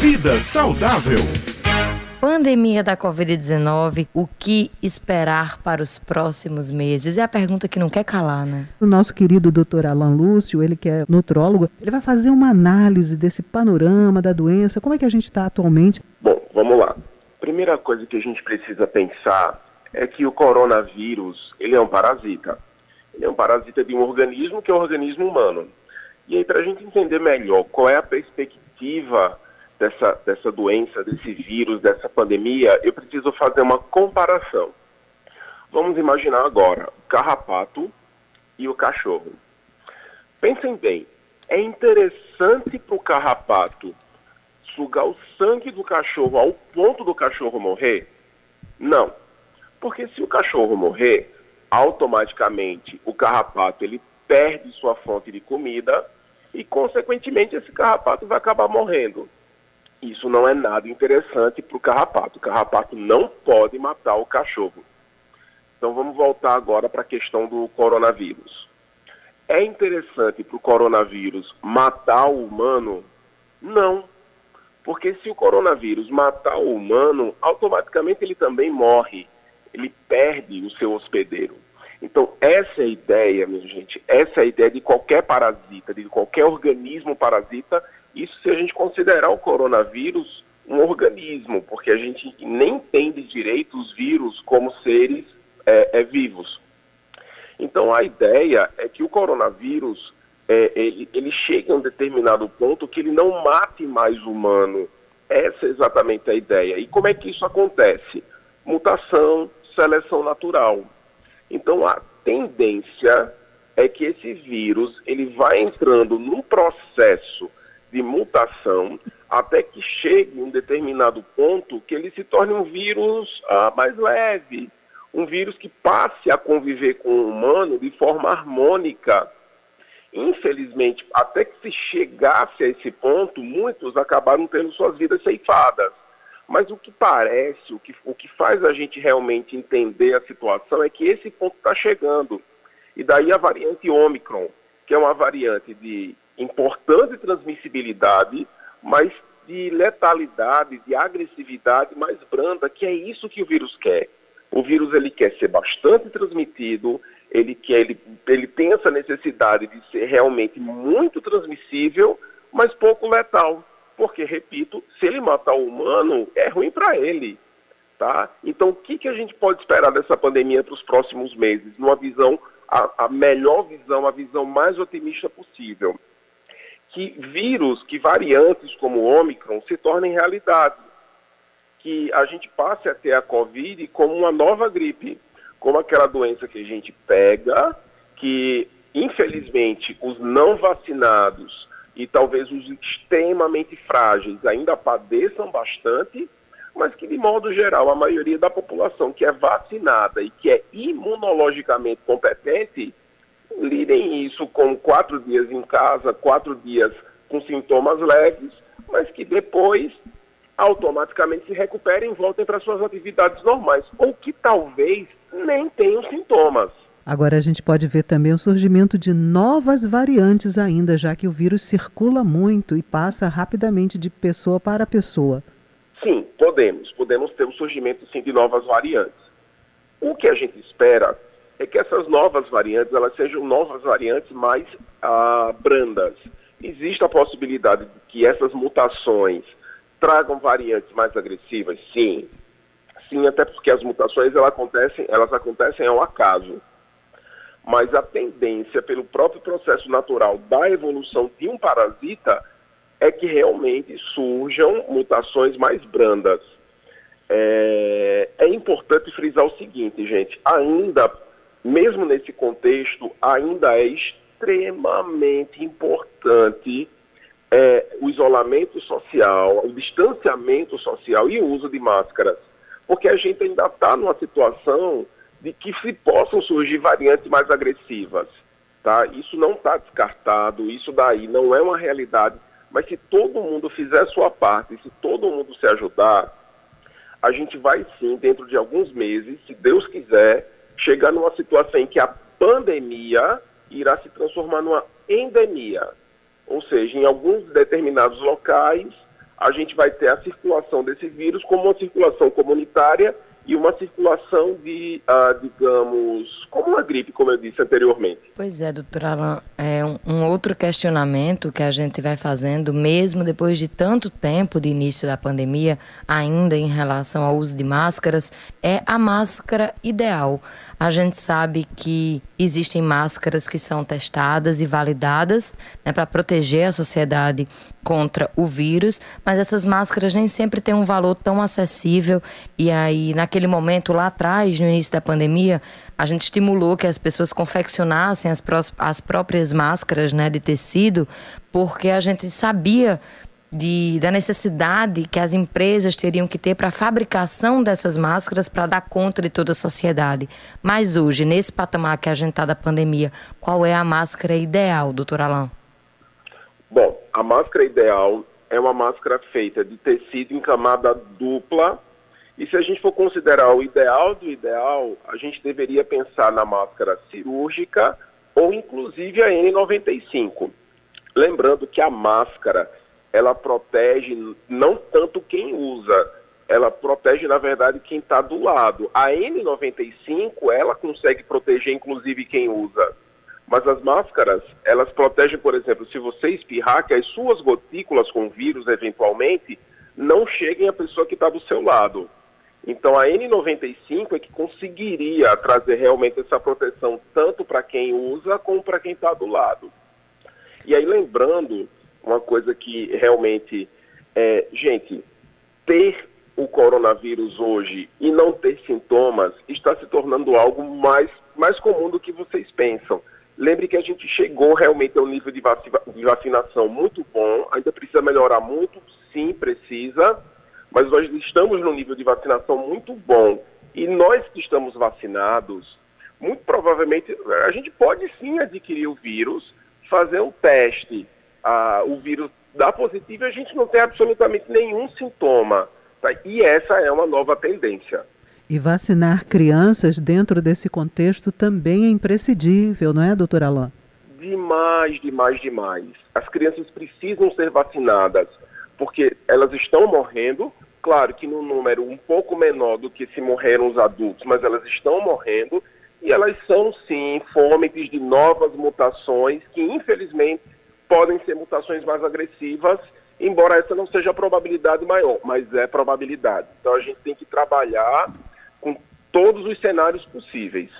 Vida saudável. Pandemia da Covid-19, o que esperar para os próximos meses? É a pergunta que não quer calar, né? O nosso querido doutor Alan Lúcio, ele que é nutrólogo, ele vai fazer uma análise desse panorama da doença, como é que a gente está atualmente. Bom, vamos lá. Primeira coisa que a gente precisa pensar é que o coronavírus, ele é um parasita. Ele é um parasita de um organismo que é um organismo humano. E aí, para a gente entender melhor qual é a perspectiva dessa, dessa doença, desse vírus, dessa pandemia, eu preciso fazer uma comparação. Vamos imaginar agora o carrapato e o cachorro. Pensem bem, é interessante para o carrapato sugar o sangue do cachorro ao ponto do cachorro morrer? Não. Porque se o cachorro morrer, automaticamente o carrapato ele perde sua fonte de comida e, consequentemente, esse carrapato vai acabar morrendo. Isso não é nada interessante para o carrapato. O carrapato não pode matar o cachorro. Então vamos voltar agora para a questão do coronavírus. É interessante para o coronavírus matar o humano? Não. Porque se o coronavírus matar o humano, automaticamente ele também morre. Ele perde o seu hospedeiro. Então, essa é a ideia, minha gente. Essa é a ideia de qualquer parasita, de qualquer organismo parasita isso se a gente considerar o coronavírus um organismo, porque a gente nem entende direito os vírus como seres é, é, vivos. Então a ideia é que o coronavírus é, ele, ele chega a um determinado ponto que ele não mate mais o humano. Essa é exatamente a ideia. E como é que isso acontece? Mutação, seleção natural. Então a tendência é que esse vírus ele vai entrando num processo de mutação até que chegue um determinado ponto que ele se torne um vírus ah, mais leve, um vírus que passe a conviver com o humano de forma harmônica. Infelizmente, até que se chegasse a esse ponto, muitos acabaram tendo suas vidas ceifadas. Mas o que parece, o que, o que faz a gente realmente entender a situação é que esse ponto está chegando. E daí a variante Omicron, que é uma variante de importante transmissibilidade, mas de letalidade, de agressividade mais branda, que é isso que o vírus quer. O vírus ele quer ser bastante transmitido, ele quer, ele, ele tem essa necessidade de ser realmente muito transmissível, mas pouco letal. Porque, repito, se ele matar o humano, é ruim para ele. Tá? Então, o que, que a gente pode esperar dessa pandemia para os próximos meses? Numa visão, a, a melhor visão, a visão mais otimista possível que vírus, que variantes como o Ômicron se tornem realidade. Que a gente passe a ter a Covid como uma nova gripe, como aquela doença que a gente pega, que infelizmente os não vacinados e talvez os extremamente frágeis ainda padeçam bastante, mas que de modo geral a maioria da população que é vacinada e que é imunologicamente competente lidem isso com quatro dias em casa, quatro dias com sintomas leves, mas que depois automaticamente se recuperem e voltem para suas atividades normais, ou que talvez nem tenham sintomas. Agora a gente pode ver também o surgimento de novas variantes ainda, já que o vírus circula muito e passa rapidamente de pessoa para pessoa. Sim, podemos. Podemos ter o surgimento sim de novas variantes. O que a gente espera é que essas novas variantes elas sejam novas variantes mais ah, brandas. Existe a possibilidade de que essas mutações tragam variantes mais agressivas? Sim. Sim, até porque as mutações elas acontecem, elas acontecem ao acaso. Mas a tendência, pelo próprio processo natural da evolução de um parasita, é que realmente surjam mutações mais brandas. É, é importante frisar o seguinte, gente: ainda mesmo nesse contexto, ainda é extremamente importante é, o isolamento social, o distanciamento social e o uso de máscaras, porque a gente ainda está numa situação de que se possam surgir variantes mais agressivas. Tá? Isso não está descartado, isso daí não é uma realidade, mas se todo mundo fizer sua parte, se todo mundo se ajudar, a gente vai sim, dentro de alguns meses, se Deus quiser, chegar numa situação em que a pandemia irá se transformar numa endemia. Ou seja, em alguns determinados locais, a gente vai ter a circulação desse vírus como uma circulação comunitária e uma circulação de, uh, digamos, como uma gripe, como eu disse anteriormente. Pois é, doutor Alain, é um, um, outro questionamento que a gente vai fazendo, mesmo depois de tanto tempo de início da pandemia, ainda em relação ao uso de máscaras, é a máscara ideal. A gente sabe que existem máscaras que são testadas e validadas né, para proteger a sociedade contra o vírus, mas essas máscaras nem sempre têm um valor tão acessível. E aí, naquele momento lá atrás, no início da pandemia, a gente estimulou que as pessoas confeccionassem as, as próprias máscaras né, de tecido, porque a gente sabia de, da necessidade que as empresas teriam que ter para a fabricação dessas máscaras para dar conta de toda a sociedade. Mas hoje, nesse patamar que a gente está da pandemia, qual é a máscara ideal, doutor Alain? Bom, a máscara ideal é uma máscara feita de tecido em camada dupla. E se a gente for considerar o ideal do ideal, a gente deveria pensar na máscara cirúrgica ou inclusive a N95. Lembrando que a máscara ela protege não tanto quem usa, ela protege, na verdade, quem está do lado. A N95, ela consegue proteger, inclusive, quem usa. Mas as máscaras, elas protegem, por exemplo, se você espirrar, que as suas gotículas com vírus, eventualmente, não cheguem à pessoa que está do seu lado. Então, a N95 é que conseguiria trazer realmente essa proteção, tanto para quem usa, como para quem está do lado. E aí, lembrando uma coisa que realmente, é, gente, ter o coronavírus hoje e não ter sintomas está se tornando algo mais, mais comum do que vocês pensam. Lembre que a gente chegou realmente a um nível de, de vacinação muito bom, ainda precisa melhorar muito, sim, precisa, mas nós estamos num nível de vacinação muito bom. E nós que estamos vacinados, muito provavelmente, a gente pode sim adquirir o vírus, fazer um teste a, o vírus dá positivo e a gente não tem absolutamente nenhum sintoma. Tá? E essa é uma nova tendência. E vacinar crianças dentro desse contexto também é imprescindível, não é, doutora Alain? Demais, demais, demais. As crianças precisam ser vacinadas, porque elas estão morrendo, claro que num número um pouco menor do que se morreram os adultos, mas elas estão morrendo e elas são sim fômetes de novas mutações que infelizmente podem ser mutações mais agressivas, embora essa não seja a probabilidade maior, mas é probabilidade. Então a gente tem que trabalhar com todos os cenários possíveis.